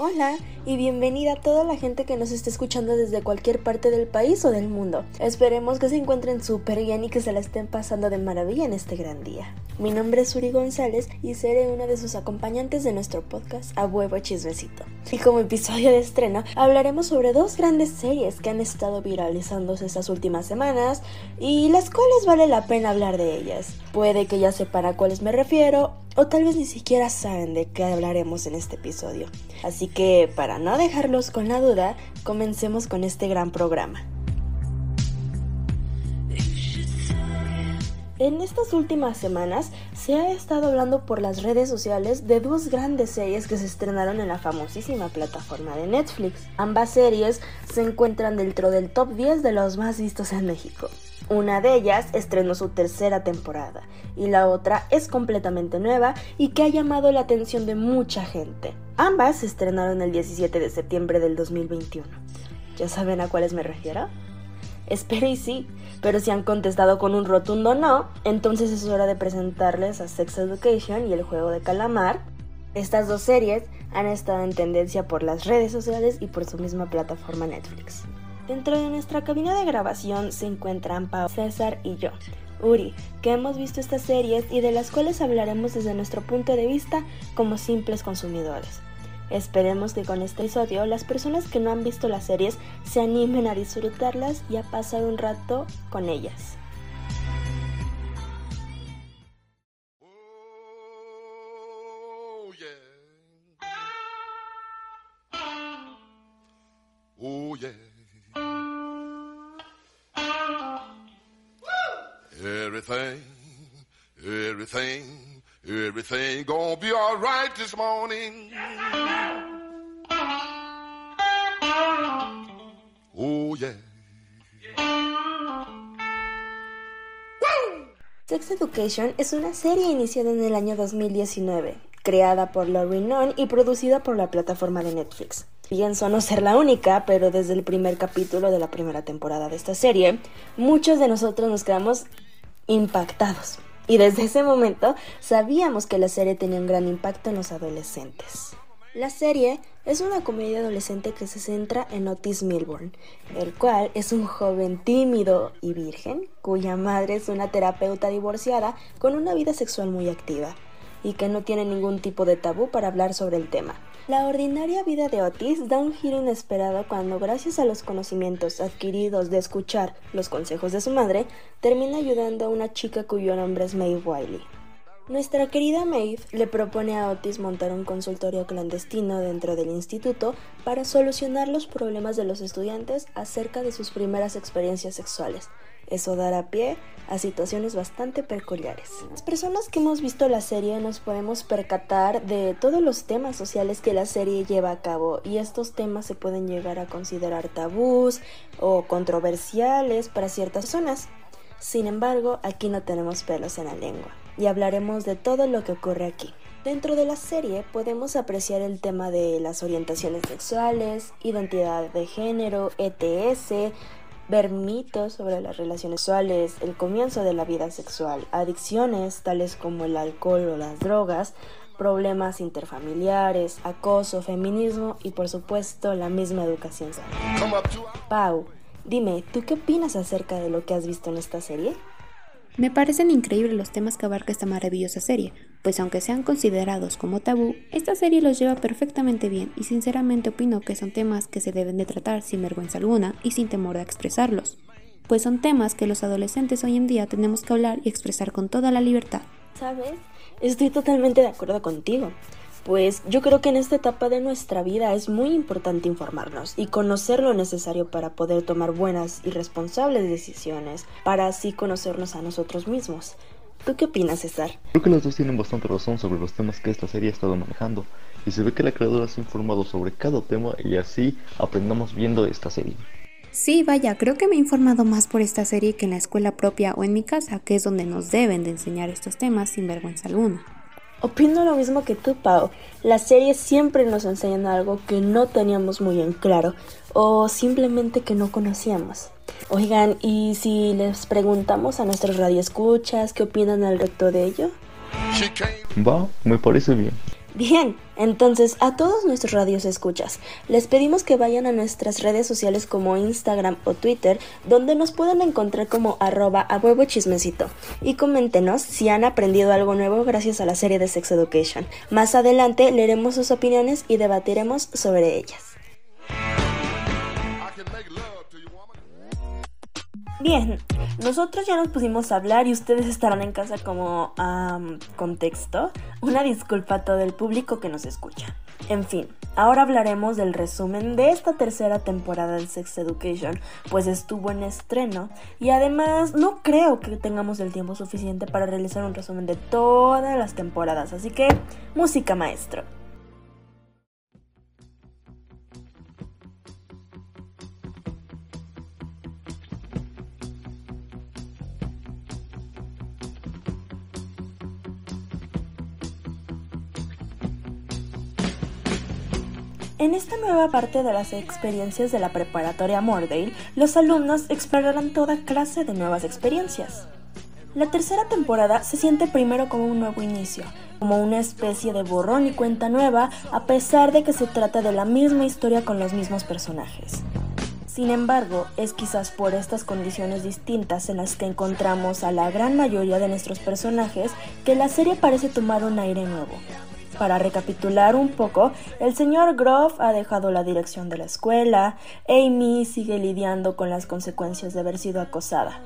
Hola y bienvenida a toda la gente que nos esté escuchando desde cualquier parte del país o del mundo. Esperemos que se encuentren súper bien y que se la estén pasando de maravilla en este gran día. Mi nombre es Uri González y seré una de sus acompañantes de nuestro podcast A Huevo Chismecito. Y como episodio de estreno hablaremos sobre dos grandes series que han estado viralizándose estas últimas semanas y las cuales vale la pena hablar de ellas. Puede que ya sepan a cuáles me refiero o tal vez ni siquiera saben de qué hablaremos en este episodio. Así que para no dejarlos con la duda, comencemos con este gran programa. En estas últimas semanas se ha estado hablando por las redes sociales de dos grandes series que se estrenaron en la famosísima plataforma de Netflix. Ambas series se encuentran dentro del top 10 de los más vistos en México. Una de ellas estrenó su tercera temporada y la otra es completamente nueva y que ha llamado la atención de mucha gente. Ambas se estrenaron el 17 de septiembre del 2021. ¿Ya saben a cuáles me refiero? Espero y sí, pero si han contestado con un rotundo no, entonces es hora de presentarles a Sex Education y el juego de calamar. Estas dos series han estado en tendencia por las redes sociales y por su misma plataforma Netflix. Dentro de nuestra cabina de grabación se encuentran Pau, César y yo, Uri, que hemos visto estas series y de las cuales hablaremos desde nuestro punto de vista como simples consumidores. Esperemos que con este episodio las personas que no han visto las series se animen a disfrutarlas y a pasar un rato con ellas. Everything, everything, everything gonna be alright this morning. Oh, yeah. Sex Education es una serie iniciada en el año 2019, creada por Laurie Nunn y producida por la plataforma de Netflix. Pienso no ser la única, pero desde el primer capítulo de la primera temporada de esta serie, muchos de nosotros nos quedamos impactados. Y desde ese momento sabíamos que la serie tenía un gran impacto en los adolescentes. La serie es una comedia adolescente que se centra en Otis Milburn, el cual es un joven tímido y virgen, cuya madre es una terapeuta divorciada con una vida sexual muy activa y que no tiene ningún tipo de tabú para hablar sobre el tema. La ordinaria vida de Otis da un giro inesperado cuando, gracias a los conocimientos adquiridos de escuchar los consejos de su madre, termina ayudando a una chica cuyo nombre es Maeve Wiley. Nuestra querida Maeve le propone a Otis montar un consultorio clandestino dentro del instituto para solucionar los problemas de los estudiantes acerca de sus primeras experiencias sexuales, eso dará pie a situaciones bastante peculiares. Las personas que hemos visto la serie nos podemos percatar de todos los temas sociales que la serie lleva a cabo y estos temas se pueden llegar a considerar tabús o controversiales para ciertas personas. Sin embargo, aquí no tenemos pelos en la lengua y hablaremos de todo lo que ocurre aquí. Dentro de la serie podemos apreciar el tema de las orientaciones sexuales, identidad de género, ETS, ver mitos sobre las relaciones sexuales, el comienzo de la vida sexual, adicciones tales como el alcohol o las drogas, problemas interfamiliares, acoso, feminismo y por supuesto la misma educación sexual. Pau, dime, ¿tú qué opinas acerca de lo que has visto en esta serie? Me parecen increíbles los temas que abarca esta maravillosa serie, pues aunque sean considerados como tabú, esta serie los lleva perfectamente bien y sinceramente opino que son temas que se deben de tratar sin vergüenza alguna y sin temor a expresarlos, pues son temas que los adolescentes hoy en día tenemos que hablar y expresar con toda la libertad. ¿Sabes? Estoy totalmente de acuerdo contigo pues yo creo que en esta etapa de nuestra vida es muy importante informarnos y conocer lo necesario para poder tomar buenas y responsables decisiones, para así conocernos a nosotros mismos. ¿Tú qué opinas, César? Creo que los dos tienen bastante razón sobre los temas que esta serie ha estado manejando, y se ve que la creadora se ha informado sobre cada tema y así aprendamos viendo esta serie. Sí, vaya, creo que me he informado más por esta serie que en la escuela propia o en mi casa, que es donde nos deben de enseñar estos temas sin vergüenza alguna. Opino lo mismo que tú, Pau. Las series siempre nos enseñan algo que no teníamos muy en claro o simplemente que no conocíamos. Oigan, ¿y si les preguntamos a nuestros radioescuchas qué opinan al respecto de ello? Va, me parece bien. Bien, entonces a todos nuestros radios escuchas, les pedimos que vayan a nuestras redes sociales como Instagram o Twitter, donde nos pueden encontrar como arroba a huevo chismecito, y coméntenos si han aprendido algo nuevo gracias a la serie de Sex Education. Más adelante leeremos sus opiniones y debatiremos sobre ellas. Bien, nosotros ya nos pusimos a hablar y ustedes estarán en casa como contexto. Una disculpa a todo el público que nos escucha. En fin, ahora hablaremos del resumen de esta tercera temporada de Sex Education, pues estuvo en estreno y además no creo que tengamos el tiempo suficiente para realizar un resumen de todas las temporadas, así que música maestro. En esta nueva parte de las experiencias de la preparatoria Mordale, los alumnos explorarán toda clase de nuevas experiencias. La tercera temporada se siente primero como un nuevo inicio, como una especie de borrón y cuenta nueva, a pesar de que se trata de la misma historia con los mismos personajes. Sin embargo, es quizás por estas condiciones distintas en las que encontramos a la gran mayoría de nuestros personajes que la serie parece tomar un aire nuevo. Para recapitular un poco, el señor Grove ha dejado la dirección de la escuela, Amy sigue lidiando con las consecuencias de haber sido acosada.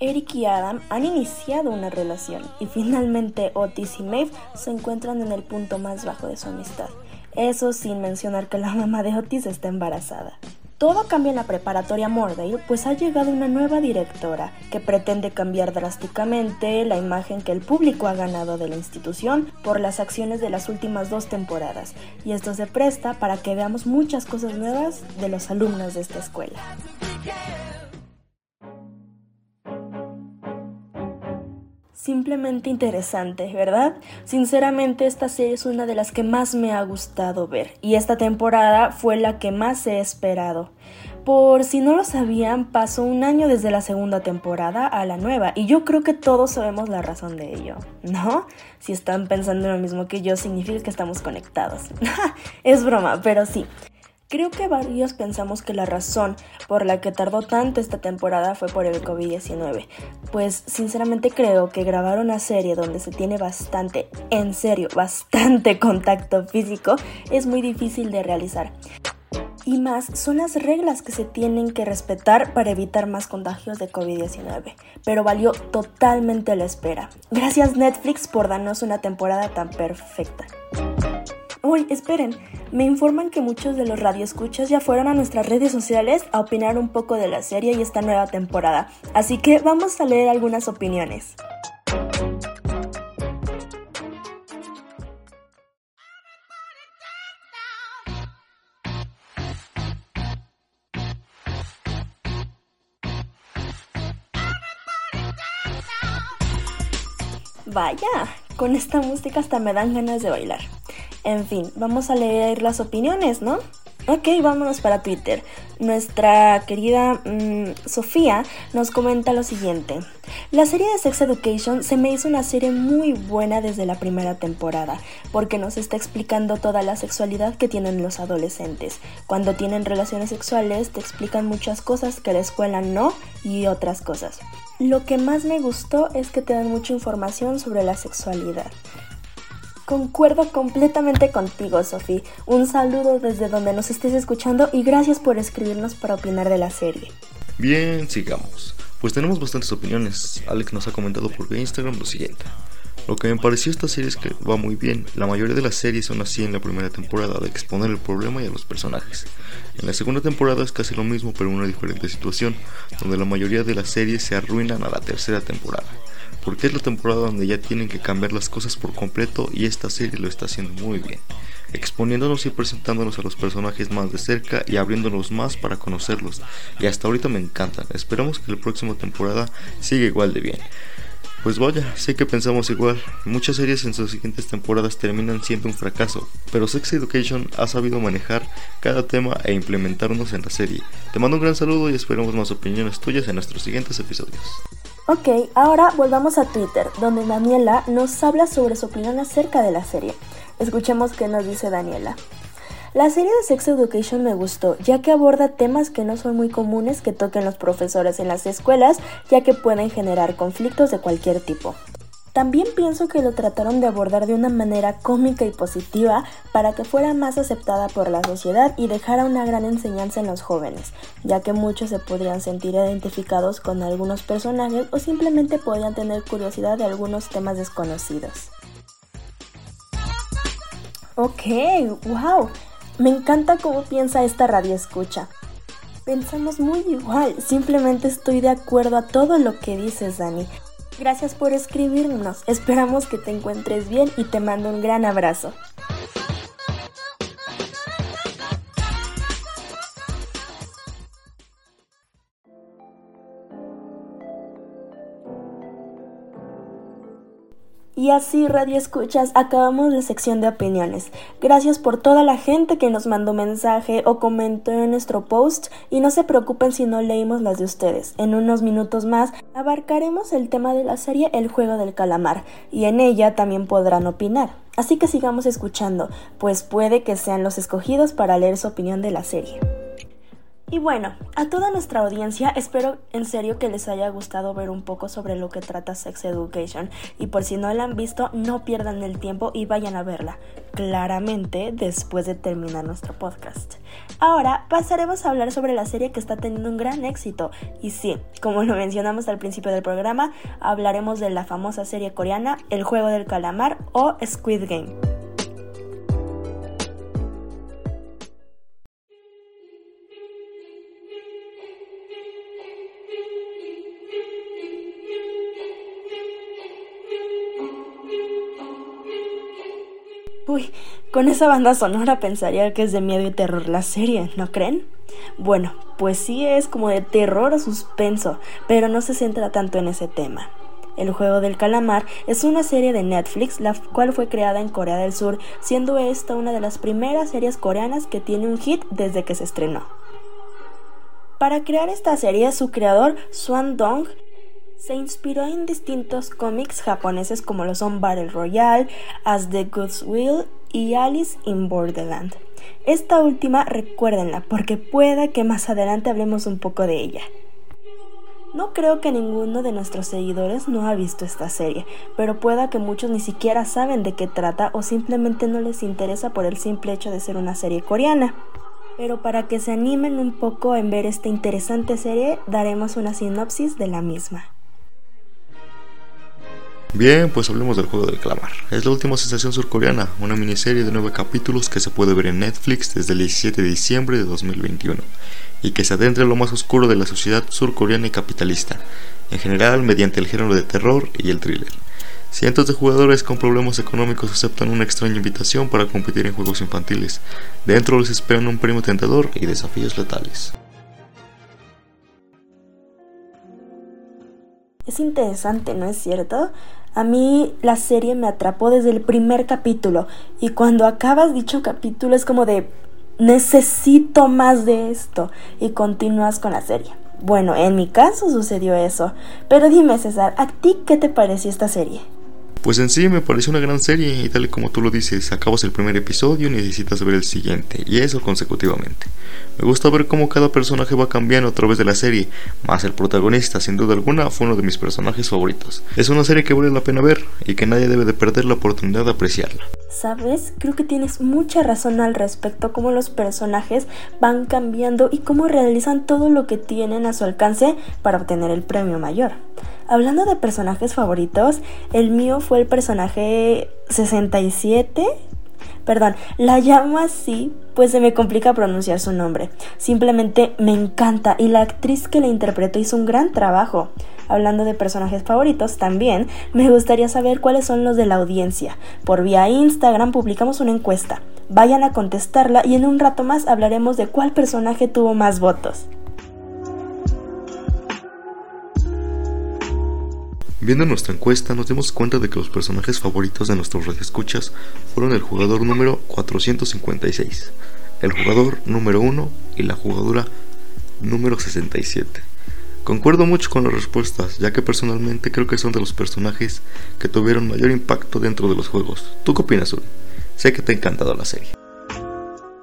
Eric y Adam han iniciado una relación y finalmente Otis y Maeve se encuentran en el punto más bajo de su amistad. Eso sin mencionar que la mamá de Otis está embarazada. Todo cambia en la preparatoria Mordale, pues ha llegado una nueva directora que pretende cambiar drásticamente la imagen que el público ha ganado de la institución por las acciones de las últimas dos temporadas, y esto se presta para que veamos muchas cosas nuevas de los alumnos de esta escuela. Simplemente interesante, ¿verdad? Sinceramente esta serie es una de las que más me ha gustado ver y esta temporada fue la que más he esperado. Por si no lo sabían, pasó un año desde la segunda temporada a la nueva y yo creo que todos sabemos la razón de ello, ¿no? Si están pensando en lo mismo que yo, significa que estamos conectados. es broma, pero sí. Creo que varios pensamos que la razón por la que tardó tanto esta temporada fue por el COVID-19, pues sinceramente creo que grabar una serie donde se tiene bastante, en serio, bastante contacto físico es muy difícil de realizar. Y más son las reglas que se tienen que respetar para evitar más contagios de COVID-19. Pero valió totalmente la espera. Gracias Netflix por darnos una temporada tan perfecta. Esperen, me informan que muchos de los radioescuchas ya fueron a nuestras redes sociales a opinar un poco de la serie y esta nueva temporada, así que vamos a leer algunas opiniones. Vaya, con esta música hasta me dan ganas de bailar. En fin, vamos a leer las opiniones, ¿no? Ok, vámonos para Twitter. Nuestra querida mm, Sofía nos comenta lo siguiente. La serie de Sex Education se me hizo una serie muy buena desde la primera temporada, porque nos está explicando toda la sexualidad que tienen los adolescentes. Cuando tienen relaciones sexuales te explican muchas cosas que la escuela no y otras cosas. Lo que más me gustó es que te dan mucha información sobre la sexualidad. Concuerdo completamente contigo, Sofi. Un saludo desde donde nos estés escuchando y gracias por escribirnos para opinar de la serie. Bien, sigamos. Pues tenemos bastantes opiniones. Alex nos ha comentado por Instagram lo siguiente. Lo que me pareció esta serie es que va muy bien. La mayoría de las series son así en la primera temporada, de exponer el problema y a los personajes. En la segunda temporada es casi lo mismo, pero en una diferente situación, donde la mayoría de las series se arruinan a la tercera temporada porque es la temporada donde ya tienen que cambiar las cosas por completo y esta serie lo está haciendo muy bien, exponiéndonos y presentándonos a los personajes más de cerca y abriéndonos más para conocerlos, y hasta ahorita me encantan, esperamos que la próxima temporada siga igual de bien. Pues vaya, sé que pensamos igual. Muchas series en sus siguientes temporadas terminan siendo un fracaso, pero Sex Education ha sabido manejar cada tema e implementarnos en la serie. Te mando un gran saludo y esperamos más opiniones tuyas en nuestros siguientes episodios. Ok, ahora volvamos a Twitter, donde Daniela nos habla sobre su opinión acerca de la serie. Escuchemos qué nos dice Daniela. La serie de Sex Education me gustó, ya que aborda temas que no son muy comunes que toquen los profesores en las escuelas, ya que pueden generar conflictos de cualquier tipo. También pienso que lo trataron de abordar de una manera cómica y positiva para que fuera más aceptada por la sociedad y dejara una gran enseñanza en los jóvenes, ya que muchos se podrían sentir identificados con algunos personajes o simplemente podían tener curiosidad de algunos temas desconocidos. Ok, wow, me encanta cómo piensa esta radio escucha. Pensamos muy igual, simplemente estoy de acuerdo a todo lo que dices, Dani. Gracias por escribirnos. Esperamos que te encuentres bien y te mando un gran abrazo. Y así, Radio Escuchas, acabamos la sección de opiniones. Gracias por toda la gente que nos mandó mensaje o comentó en nuestro post y no se preocupen si no leímos las de ustedes. En unos minutos más abarcaremos el tema de la serie El juego del calamar y en ella también podrán opinar. Así que sigamos escuchando, pues puede que sean los escogidos para leer su opinión de la serie. Y bueno, a toda nuestra audiencia espero en serio que les haya gustado ver un poco sobre lo que trata Sex Education y por si no la han visto no pierdan el tiempo y vayan a verla, claramente después de terminar nuestro podcast. Ahora pasaremos a hablar sobre la serie que está teniendo un gran éxito y sí, como lo mencionamos al principio del programa, hablaremos de la famosa serie coreana El juego del calamar o Squid Game. Uy, con esa banda sonora pensaría que es de miedo y terror la serie, ¿no creen? Bueno, pues sí es como de terror o suspenso, pero no se centra tanto en ese tema. El juego del calamar es una serie de Netflix, la cual fue creada en Corea del Sur, siendo esta una de las primeras series coreanas que tiene un hit desde que se estrenó. Para crear esta serie, su creador, Swan Dong, se inspiró en distintos cómics japoneses como lo son Battle Royale, As the Goods Will y Alice in Borderland. Esta última recuérdenla porque pueda que más adelante hablemos un poco de ella. No creo que ninguno de nuestros seguidores no ha visto esta serie, pero pueda que muchos ni siquiera saben de qué trata o simplemente no les interesa por el simple hecho de ser una serie coreana. Pero para que se animen un poco en ver esta interesante serie, daremos una sinopsis de la misma. Bien, pues hablemos del juego del calamar. Es la última sensación surcoreana, una miniserie de nueve capítulos que se puede ver en Netflix desde el 17 de diciembre de 2021 y que se adentra en lo más oscuro de la sociedad surcoreana y capitalista, en general mediante el género de terror y el thriller. Cientos de jugadores con problemas económicos aceptan una extraña invitación para competir en juegos infantiles. Dentro les esperan un premio tentador y desafíos letales. Es interesante, ¿no es cierto? A mí la serie me atrapó desde el primer capítulo y cuando acabas dicho capítulo es como de necesito más de esto y continúas con la serie. Bueno, en mi caso sucedió eso. Pero dime César, ¿a ti qué te pareció esta serie? Pues en sí me pareció una gran serie y tal y como tú lo dices, acabas el primer episodio y necesitas ver el siguiente, y eso consecutivamente. Me gusta ver cómo cada personaje va cambiando a través de la serie, más el protagonista, sin duda alguna, fue uno de mis personajes favoritos. Es una serie que vale la pena ver y que nadie debe de perder la oportunidad de apreciarla. ¿Sabes? Creo que tienes mucha razón al respecto, cómo los personajes van cambiando y cómo realizan todo lo que tienen a su alcance para obtener el premio mayor. Hablando de personajes favoritos, el mío fue el personaje 67. Perdón, la llamo así pues se me complica pronunciar su nombre. Simplemente me encanta y la actriz que la interpretó hizo un gran trabajo. Hablando de personajes favoritos, también me gustaría saber cuáles son los de la audiencia. Por vía Instagram publicamos una encuesta. Vayan a contestarla y en un rato más hablaremos de cuál personaje tuvo más votos. Viendo nuestra encuesta nos dimos cuenta de que los personajes favoritos de nuestros radioescuchas fueron el jugador número 456, el jugador número 1 y la jugadora número 67. Concuerdo mucho con las respuestas, ya que personalmente creo que son de los personajes que tuvieron mayor impacto dentro de los juegos. ¿Tú qué opinas, Uri? Sé que te ha encantado la serie.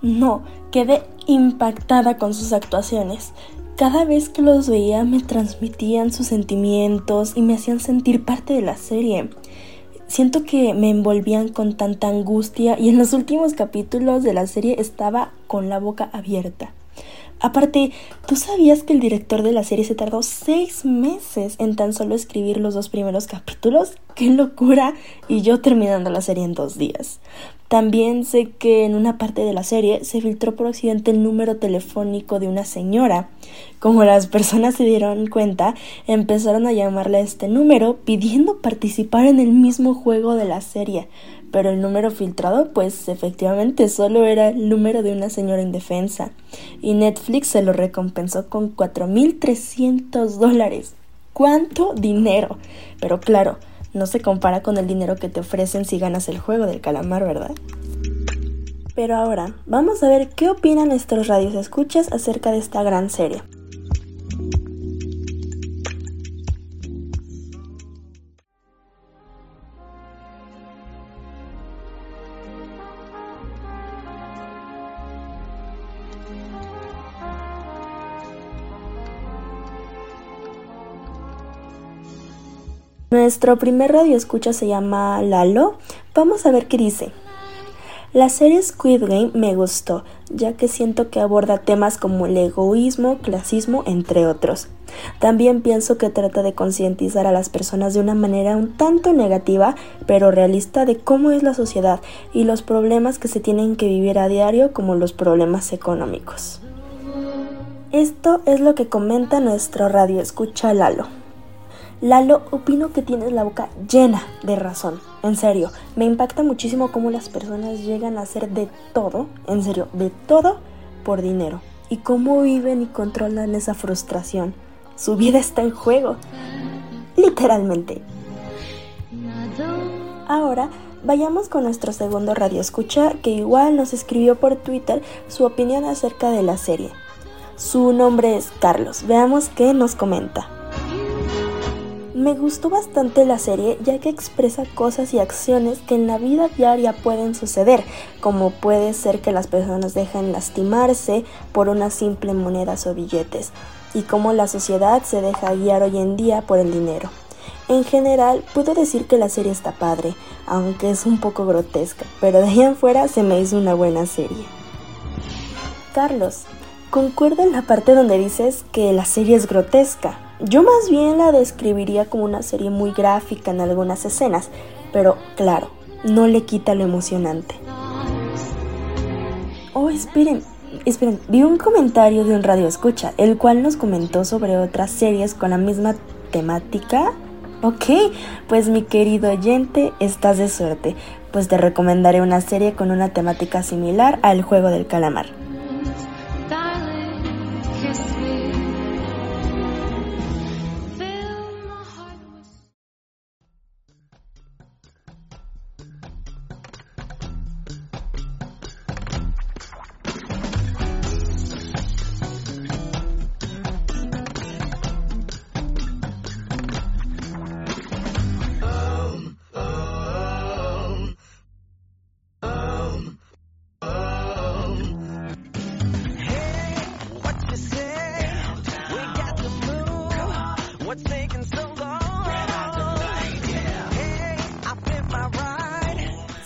No, quedé impactada con sus actuaciones. Cada vez que los veía me transmitían sus sentimientos y me hacían sentir parte de la serie. Siento que me envolvían con tanta angustia y en los últimos capítulos de la serie estaba con la boca abierta. Aparte, ¿tú sabías que el director de la serie se tardó seis meses en tan solo escribir los dos primeros capítulos? ¡Qué locura! Y yo terminando la serie en dos días. También sé que en una parte de la serie se filtró por accidente el número telefónico de una señora. Como las personas se dieron cuenta, empezaron a llamarle a este número pidiendo participar en el mismo juego de la serie. Pero el número filtrado, pues efectivamente solo era el número de una señora indefensa. Y Netflix se lo recompensó con 4.300 dólares. ¿Cuánto dinero? Pero claro, no se compara con el dinero que te ofrecen si ganas el juego del calamar, ¿verdad? Pero ahora, vamos a ver qué opinan nuestros radios escuchas acerca de esta gran serie. Nuestro primer radio escucha se llama Lalo. Vamos a ver qué dice. La serie Squid Game me gustó, ya que siento que aborda temas como el egoísmo, clasismo, entre otros. También pienso que trata de concientizar a las personas de una manera un tanto negativa, pero realista de cómo es la sociedad y los problemas que se tienen que vivir a diario como los problemas económicos. Esto es lo que comenta nuestro radio escucha Lalo. Lalo, opino que tienes la boca llena de razón. En serio, me impacta muchísimo cómo las personas llegan a hacer de todo, en serio, de todo por dinero. Y cómo viven y controlan esa frustración. Su vida está en juego. Literalmente. Ahora, vayamos con nuestro segundo radio escucha, que igual nos escribió por Twitter su opinión acerca de la serie. Su nombre es Carlos. Veamos qué nos comenta. Me gustó bastante la serie ya que expresa cosas y acciones que en la vida diaria pueden suceder, como puede ser que las personas dejen lastimarse por una simple monedas o billetes, y cómo la sociedad se deja guiar hoy en día por el dinero. En general, puedo decir que la serie está padre, aunque es un poco grotesca, pero de ahí en fuera se me hizo una buena serie. Carlos, concuerdo en la parte donde dices que la serie es grotesca. Yo más bien la describiría como una serie muy gráfica en algunas escenas, pero claro, no le quita lo emocionante. Oh, esperen, esperen, vi un comentario de un radio escucha, el cual nos comentó sobre otras series con la misma temática. Ok, pues mi querido oyente, estás de suerte, pues te recomendaré una serie con una temática similar al juego del calamar.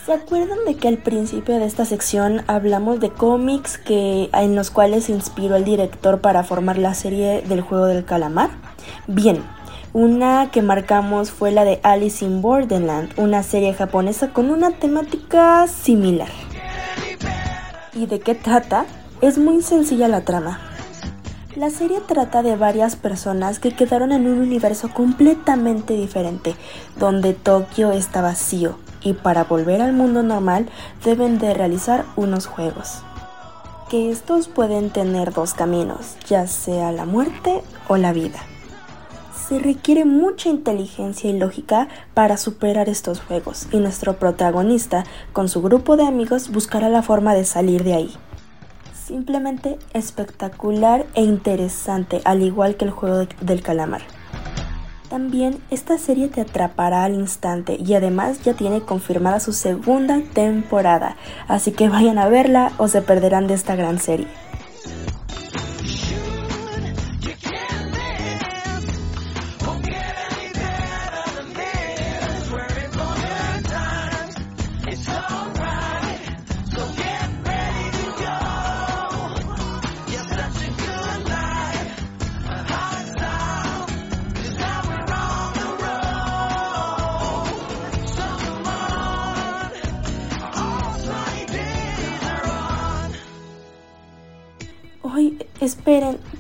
¿Se acuerdan de que al principio de esta sección hablamos de cómics que, en los cuales se inspiró el director para formar la serie del juego del calamar? Bien, una que marcamos fue la de Alice in Borderland, una serie japonesa con una temática similar. ¿Y de qué trata? Es muy sencilla la trama. La serie trata de varias personas que quedaron en un universo completamente diferente, donde Tokio está vacío y para volver al mundo normal deben de realizar unos juegos. Que estos pueden tener dos caminos, ya sea la muerte o la vida. Se requiere mucha inteligencia y lógica para superar estos juegos y nuestro protagonista con su grupo de amigos buscará la forma de salir de ahí. Simplemente espectacular e interesante, al igual que el juego del calamar. También esta serie te atrapará al instante y además ya tiene confirmada su segunda temporada, así que vayan a verla o se perderán de esta gran serie.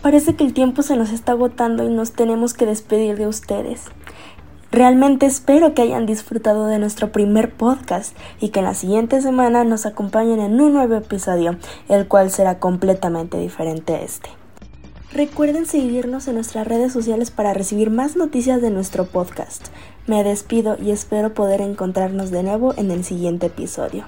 Parece que el tiempo se nos está agotando y nos tenemos que despedir de ustedes. Realmente espero que hayan disfrutado de nuestro primer podcast y que en la siguiente semana nos acompañen en un nuevo episodio, el cual será completamente diferente a este. Recuerden seguirnos en nuestras redes sociales para recibir más noticias de nuestro podcast. Me despido y espero poder encontrarnos de nuevo en el siguiente episodio.